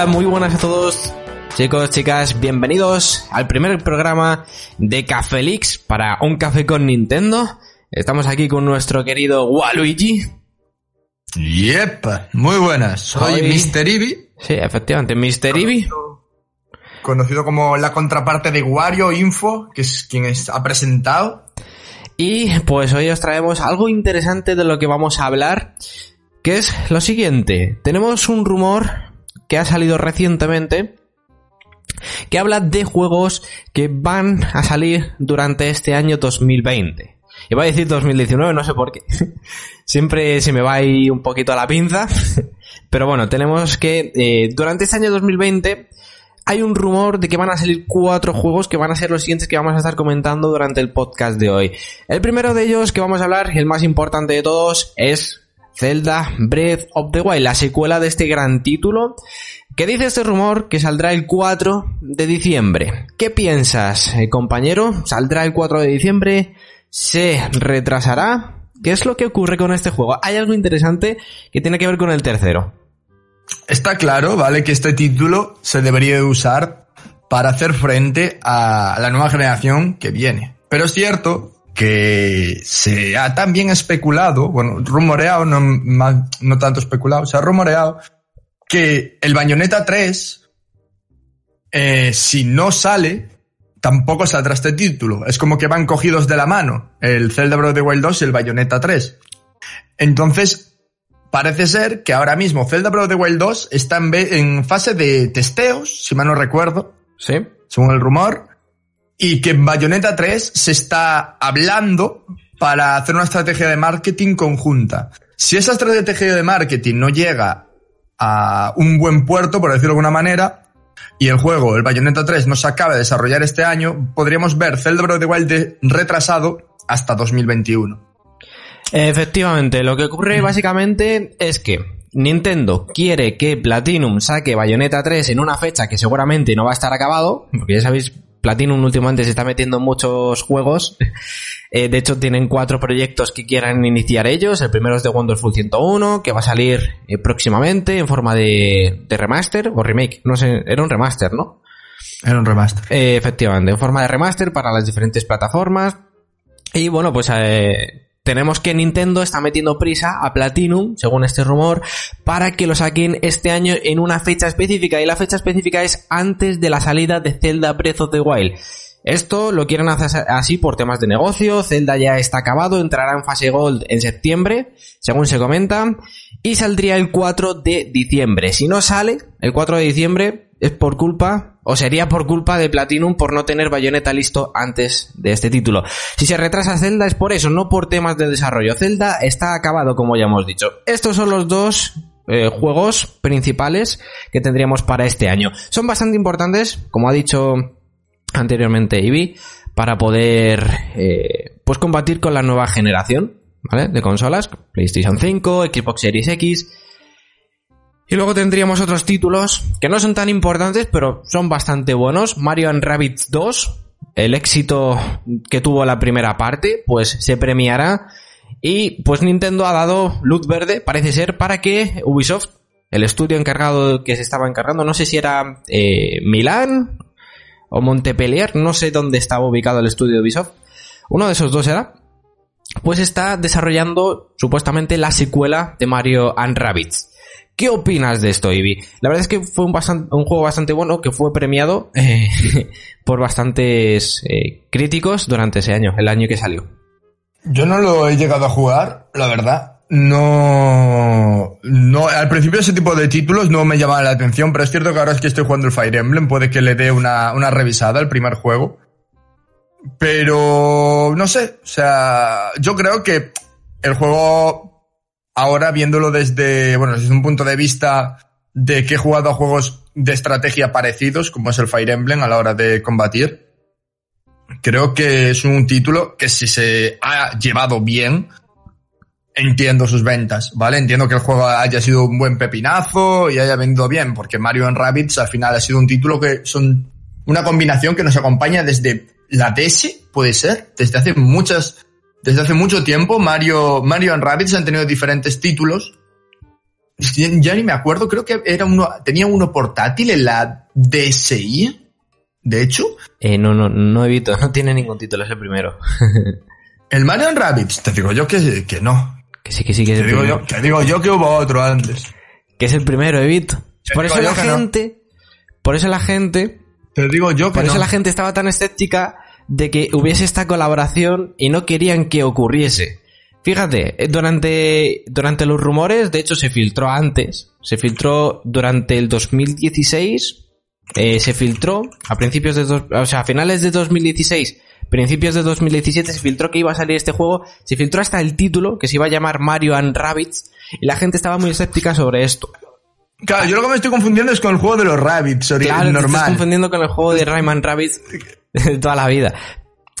Hola, muy buenas a todos. Chicos, chicas, bienvenidos al primer programa de Cafelix para un café con Nintendo. Estamos aquí con nuestro querido Waluigi. Yep, muy buenas. Soy Hoy- Mr. Eevee, Sí, efectivamente, Mr. Eevee. conocido como la contraparte de Wario Info, que es quien es- ha presentado. Y pues hoy os traemos algo interesante de lo que vamos a hablar, que es lo siguiente. Tenemos un rumor que ha salido recientemente que habla de juegos que van a salir durante este año 2020. Iba a decir 2019, no sé por qué. Siempre se me va ahí un poquito a la pinza. Pero bueno, tenemos que eh, durante este año 2020 hay un rumor de que van a salir cuatro juegos que van a ser los siguientes que vamos a estar comentando durante el podcast de hoy. El primero de ellos que vamos a hablar, el más importante de todos, es Zelda Breath of the Wild, la secuela de este gran título. ¿Qué dice este rumor? Que saldrá el 4 de diciembre. ¿Qué piensas, eh, compañero? ¿Saldrá el 4 de diciembre? ¿Se retrasará? ¿Qué es lo que ocurre con este juego? Hay algo interesante que tiene que ver con el tercero. Está claro, ¿vale? Que este título se debería de usar para hacer frente a la nueva generación que viene. Pero es cierto que se ha también especulado, bueno, rumoreado, no, tanto especulado, se ha rumoreado que el Bayonetta 3, eh, si no sale, tampoco saldrá este título. Es como que van cogidos de la mano el Zelda Breath of the Wild 2 y el Bayonetta 3. Entonces, parece ser que ahora mismo Zelda Breath of the Wild 2 está en, en fase de testeos, si mal no recuerdo, ¿Sí? según el rumor, y que en Bayonetta 3 se está hablando para hacer una estrategia de marketing conjunta. Si esa estrategia de marketing no llega a un buen puerto, por decirlo de alguna manera, y el juego, el Bayonetta 3, no se acaba de desarrollar este año, podríamos ver Zelda Breath of the Wild retrasado hasta 2021. Efectivamente, lo que ocurre básicamente es que Nintendo quiere que Platinum saque Bayonetta 3 en una fecha que seguramente no va a estar acabado, porque ya sabéis, Platinum últimamente se está metiendo en muchos juegos. Eh, de hecho, tienen cuatro proyectos que quieran iniciar ellos. El primero es de Wonderful 101, que va a salir eh, próximamente en forma de, de remaster o remake. No sé, era un remaster, ¿no? Era un remaster. Eh, efectivamente, en forma de remaster para las diferentes plataformas. Y bueno, pues eh, tenemos que Nintendo está metiendo prisa a Platinum, según este rumor, para que lo saquen este año en una fecha específica. Y la fecha específica es antes de la salida de Zelda Breath of the Wild. Esto lo quieren hacer así por temas de negocio. Zelda ya está acabado, entrará en fase Gold en septiembre, según se comenta, y saldría el 4 de diciembre. Si no sale el 4 de diciembre, es por culpa, o sería por culpa de Platinum por no tener Bayonetta listo antes de este título. Si se retrasa Zelda es por eso, no por temas de desarrollo. Zelda está acabado, como ya hemos dicho. Estos son los dos eh, juegos principales que tendríamos para este año. Son bastante importantes, como ha dicho anteriormente Ivy, para poder eh, pues combatir con la nueva generación de consolas, PlayStation 5, Xbox Series X. Y luego tendríamos otros títulos que no son tan importantes, pero son bastante buenos. Mario and Rabbids 2, el éxito que tuvo la primera parte, pues se premiará. Y pues Nintendo ha dado luz verde, parece ser, para que Ubisoft, el estudio encargado que se estaba encargando, no sé si era eh, Milán o Montpellier, no sé dónde estaba ubicado el estudio de Ubisoft. Uno de esos dos era. Pues está desarrollando supuestamente la secuela de Mario and Rabbids. ¿Qué opinas de esto, Ivy? La verdad es que fue un, un juego bastante bueno que fue premiado eh, por bastantes eh, críticos durante ese año, el año que salió. Yo no lo he llegado a jugar, la verdad. No, no, al principio ese tipo de títulos no me llamaban la atención, pero es cierto que ahora es que estoy jugando el Fire Emblem, puede que le dé una, una revisada al primer juego. Pero, no sé, o sea, yo creo que el juego, ahora viéndolo desde, bueno, desde un punto de vista de que he jugado a juegos de estrategia parecidos, como es el Fire Emblem a la hora de combatir, creo que es un título que si se ha llevado bien, entiendo sus ventas, ¿vale? Entiendo que el juego haya sido un buen pepinazo y haya vendido bien, porque Mario and Rabbids al final ha sido un título que son una combinación que nos acompaña desde la DS, puede ser, desde hace muchas, desde hace mucho tiempo, Mario, Mario and Rabbids han tenido diferentes títulos. Ya ni me acuerdo, creo que era uno, tenía uno portátil en la DSi, de hecho. Eh, no, no, no he visto, no tiene ningún título, es el primero. el Mario Rabbids, te digo yo que, que no. Que sí, que sí, que es te digo Yo, te digo yo que hubo otro antes. Que es el primero, Evito. Por eso la gente, por eso la gente te digo yo Por eso la gente estaba tan escéptica de que hubiese esta colaboración y no querían que ocurriese. Fíjate, eh, durante, durante los rumores, de hecho se filtró antes, se filtró durante el 2016, eh, se filtró a principios de, dos, o sea, a finales de 2016, principios de 2017 se filtró que iba a salir este juego, se filtró hasta el título, que se iba a llamar Mario and Rabbids, y la gente estaba muy escéptica sobre esto. Claro, yo lo que me estoy confundiendo es con el juego de los Rabbits, claro, normal. Te estás confundiendo con el juego de Rayman Rabbits de toda la vida.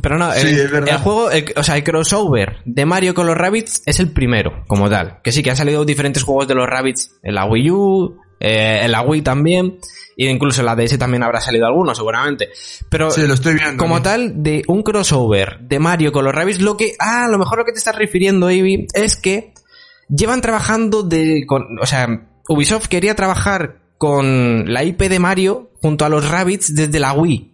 Pero no, el, juego, o sea, el crossover de Mario con los Rabbits es el primero, como tal. Que sí, que han salido diferentes juegos de los Rabbits en la Wii U, eh, en la Wii también, y incluso en la DS también habrá salido alguno, seguramente. Pero, sí, lo estoy viendo, como tal, de un crossover de Mario con los Rabbits, lo que, ah, a lo mejor lo que te estás refiriendo, Ivy, es que llevan trabajando de, con, o sea, Ubisoft quería trabajar con la IP de Mario junto a los Rabbits desde la Wii.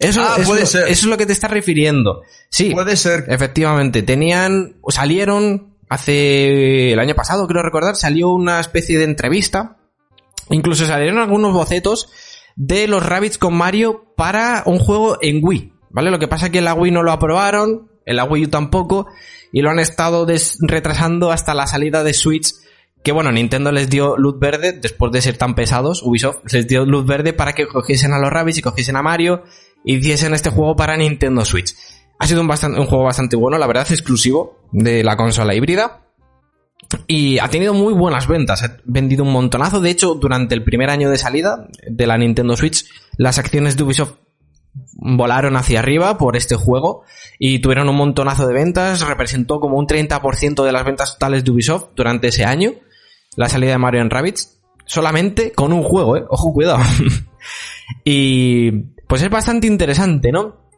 Eso, ah, puede ser. eso es lo que te estás refiriendo. Sí. Puede ser. Efectivamente. Tenían, salieron hace el año pasado, creo recordar, salió una especie de entrevista. Incluso salieron algunos bocetos de los Rabbits con Mario para un juego en Wii. ¿Vale? Lo que pasa es que la Wii no lo aprobaron, en la Wii U tampoco, y lo han estado retrasando hasta la salida de Switch que bueno, Nintendo les dio luz verde, después de ser tan pesados, Ubisoft les dio luz verde para que cogiesen a los Rabbids y cogiesen a Mario y hiciesen este juego para Nintendo Switch. Ha sido un juego bastante bueno, la verdad, exclusivo de la consola híbrida. Y ha tenido muy buenas ventas, ha vendido un montonazo. De hecho, durante el primer año de salida de la Nintendo Switch, las acciones de Ubisoft volaron hacia arriba por este juego y tuvieron un montonazo de ventas, representó como un 30% de las ventas totales de Ubisoft durante ese año la salida de Mario en Rabbids solamente con un juego, ¿eh? Ojo, cuidado. y pues es bastante interesante, ¿no?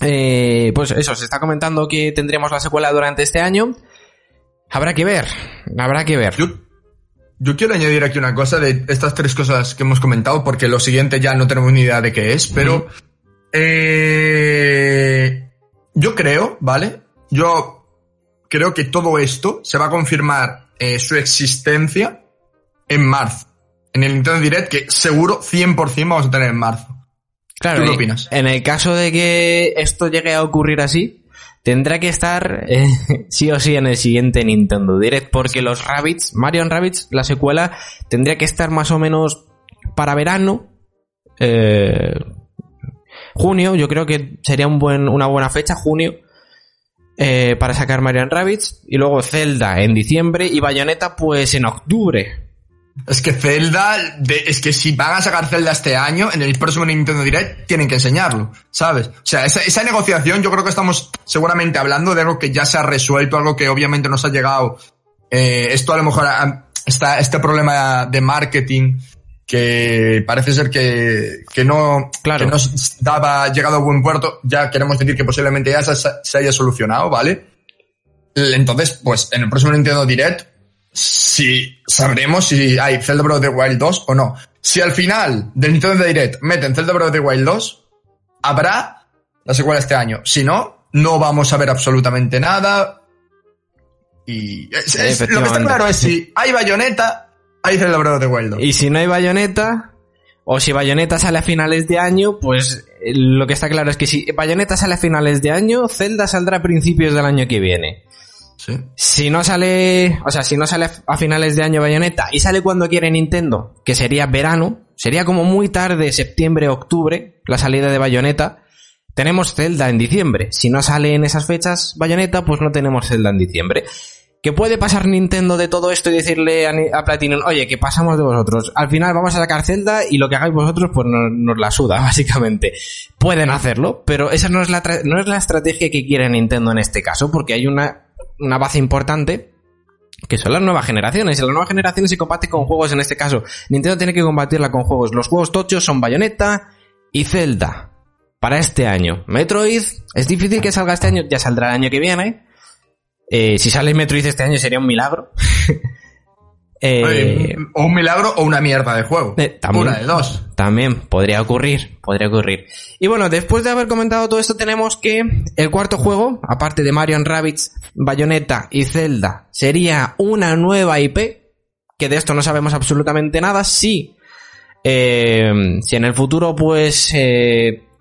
Eh, pues eso, se está comentando que tendremos la secuela durante este año. Habrá que ver, habrá que ver. Yo, quiero añadir aquí una cosa de estas tres cosas que hemos comentado, porque lo siguiente ya no tenemos ni idea de qué es, pero eh, yo creo, ¿vale? Yo creo que todo esto se va a confirmar eh, su existencia en marzo. En el Nintendo Direct, que seguro 100% vamos a tener en marzo. Claro, qué opinas? En el caso de que esto llegue a ocurrir así, tendrá que estar eh, sí o sí en el siguiente Nintendo Direct, porque los Rabbits, Mario Rabbits, la secuela, tendría que estar más o menos para verano. Eh, junio, yo creo que sería un buen, una buena fecha, junio, eh, para sacar Marian Rabbits y luego Zelda en diciembre y Bayonetta pues en octubre. Es que Zelda, es que si van a sacar Zelda este año, en el próximo Nintendo Direct, tienen que enseñarlo, ¿sabes? O sea, esa, negociación yo creo que estamos seguramente hablando de algo que ya se ha resuelto, algo que obviamente nos ha llegado. Eh, esto a lo mejor, está este problema de marketing que parece ser que, que no, claro. que no daba llegado a buen puerto, ya queremos decir que posiblemente ya se, se, haya solucionado, ¿vale? Entonces, pues en el próximo Nintendo Direct, si sabremos si hay Zelda Breath of the Wild 2 o no. Si al final del Nintendo Direct meten Zelda Breath of the Wild 2, habrá la secuela este año. Si no, no vamos a ver absolutamente nada. Y lo que está claro es si hay bayoneta, Ahí celebrado de Wild Y si no hay bayoneta, o si Bayonetta sale a finales de año, pues eh, lo que está claro es que si Bayonetta sale a finales de año, Zelda saldrá a principios del año que viene. Sí. Si no sale, o sea, si no sale a finales de año Bayonetta y sale cuando quiere Nintendo, que sería verano, sería como muy tarde, septiembre, octubre, la salida de Bayonetta. Tenemos Zelda en diciembre. Si no sale en esas fechas Bayonetta, pues no tenemos Zelda en diciembre. ¿Qué puede pasar Nintendo de todo esto y decirle a, Platinum, oye, que pasamos de vosotros? Al final vamos a sacar Zelda y lo que hagáis vosotros, pues nos, la suda, básicamente. Pueden hacerlo, pero esa no es, la no es la estrategia que quiere Nintendo en este caso, porque hay una, una base importante que son las nuevas generaciones. Y las nuevas generaciones se combate con juegos, en este caso, Nintendo tiene que combatirla con juegos. Los juegos tochos son Bayonetta y Zelda. Para este año. Metroid, es difícil que salga este año, ya saldrá el año que viene. Eh, si sale Metroid este año sería un milagro. Eh, o un milagro o una mierda de juego. Eh, también, una de dos. También podría ocurrir, podría ocurrir. Y bueno, después de haber comentado todo esto, tenemos que el cuarto juego, aparte de Mario Rabbids, Bayonetta y Zelda, sería una nueva IP, que de esto no sabemos absolutamente nada. Sí, si en el futuro pues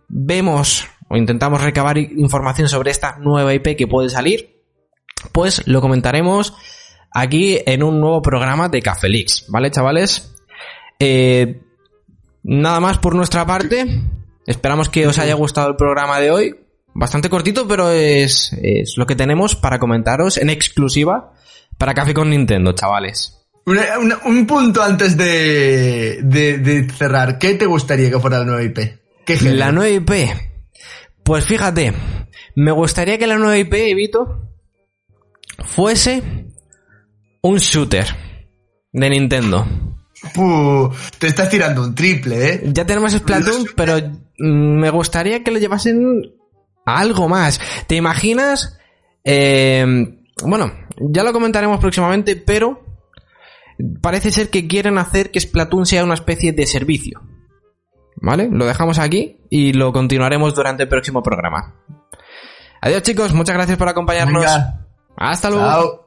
vemos o intentamos recabar información sobre esta nueva IP que puede salir, pues lo comentaremos aquí en un nuevo programa de Cafelix, ¿vale, chavales? Eh, nada más por nuestra parte. Esperamos que os haya gustado el programa de hoy. Bastante cortito, pero es, lo que tenemos para comentaros en exclusiva para Café con Nintendo, chavales. un punto antes de, de, cerrar. ¿Qué te gustaría que fuera la nueva IP? ¿Qué la nueva IP. Pues fíjate, me gustaría que la nueva IP, Evito, fuese un shooter de Nintendo. te estás tirando un triple, ¿eh? Ya tenemos Splatoon, pero me gustaría que lo llevasen a algo más. ¿Te imaginas? Eh, bueno, ya lo comentaremos próximamente, pero parece ser que quieren hacer que Splatoon sea una especie de servicio. ¿Vale? Lo dejamos aquí y lo continuaremos durante el próximo programa. Adiós chicos, muchas gracias por acompañarnos. Hasta luego. Chao.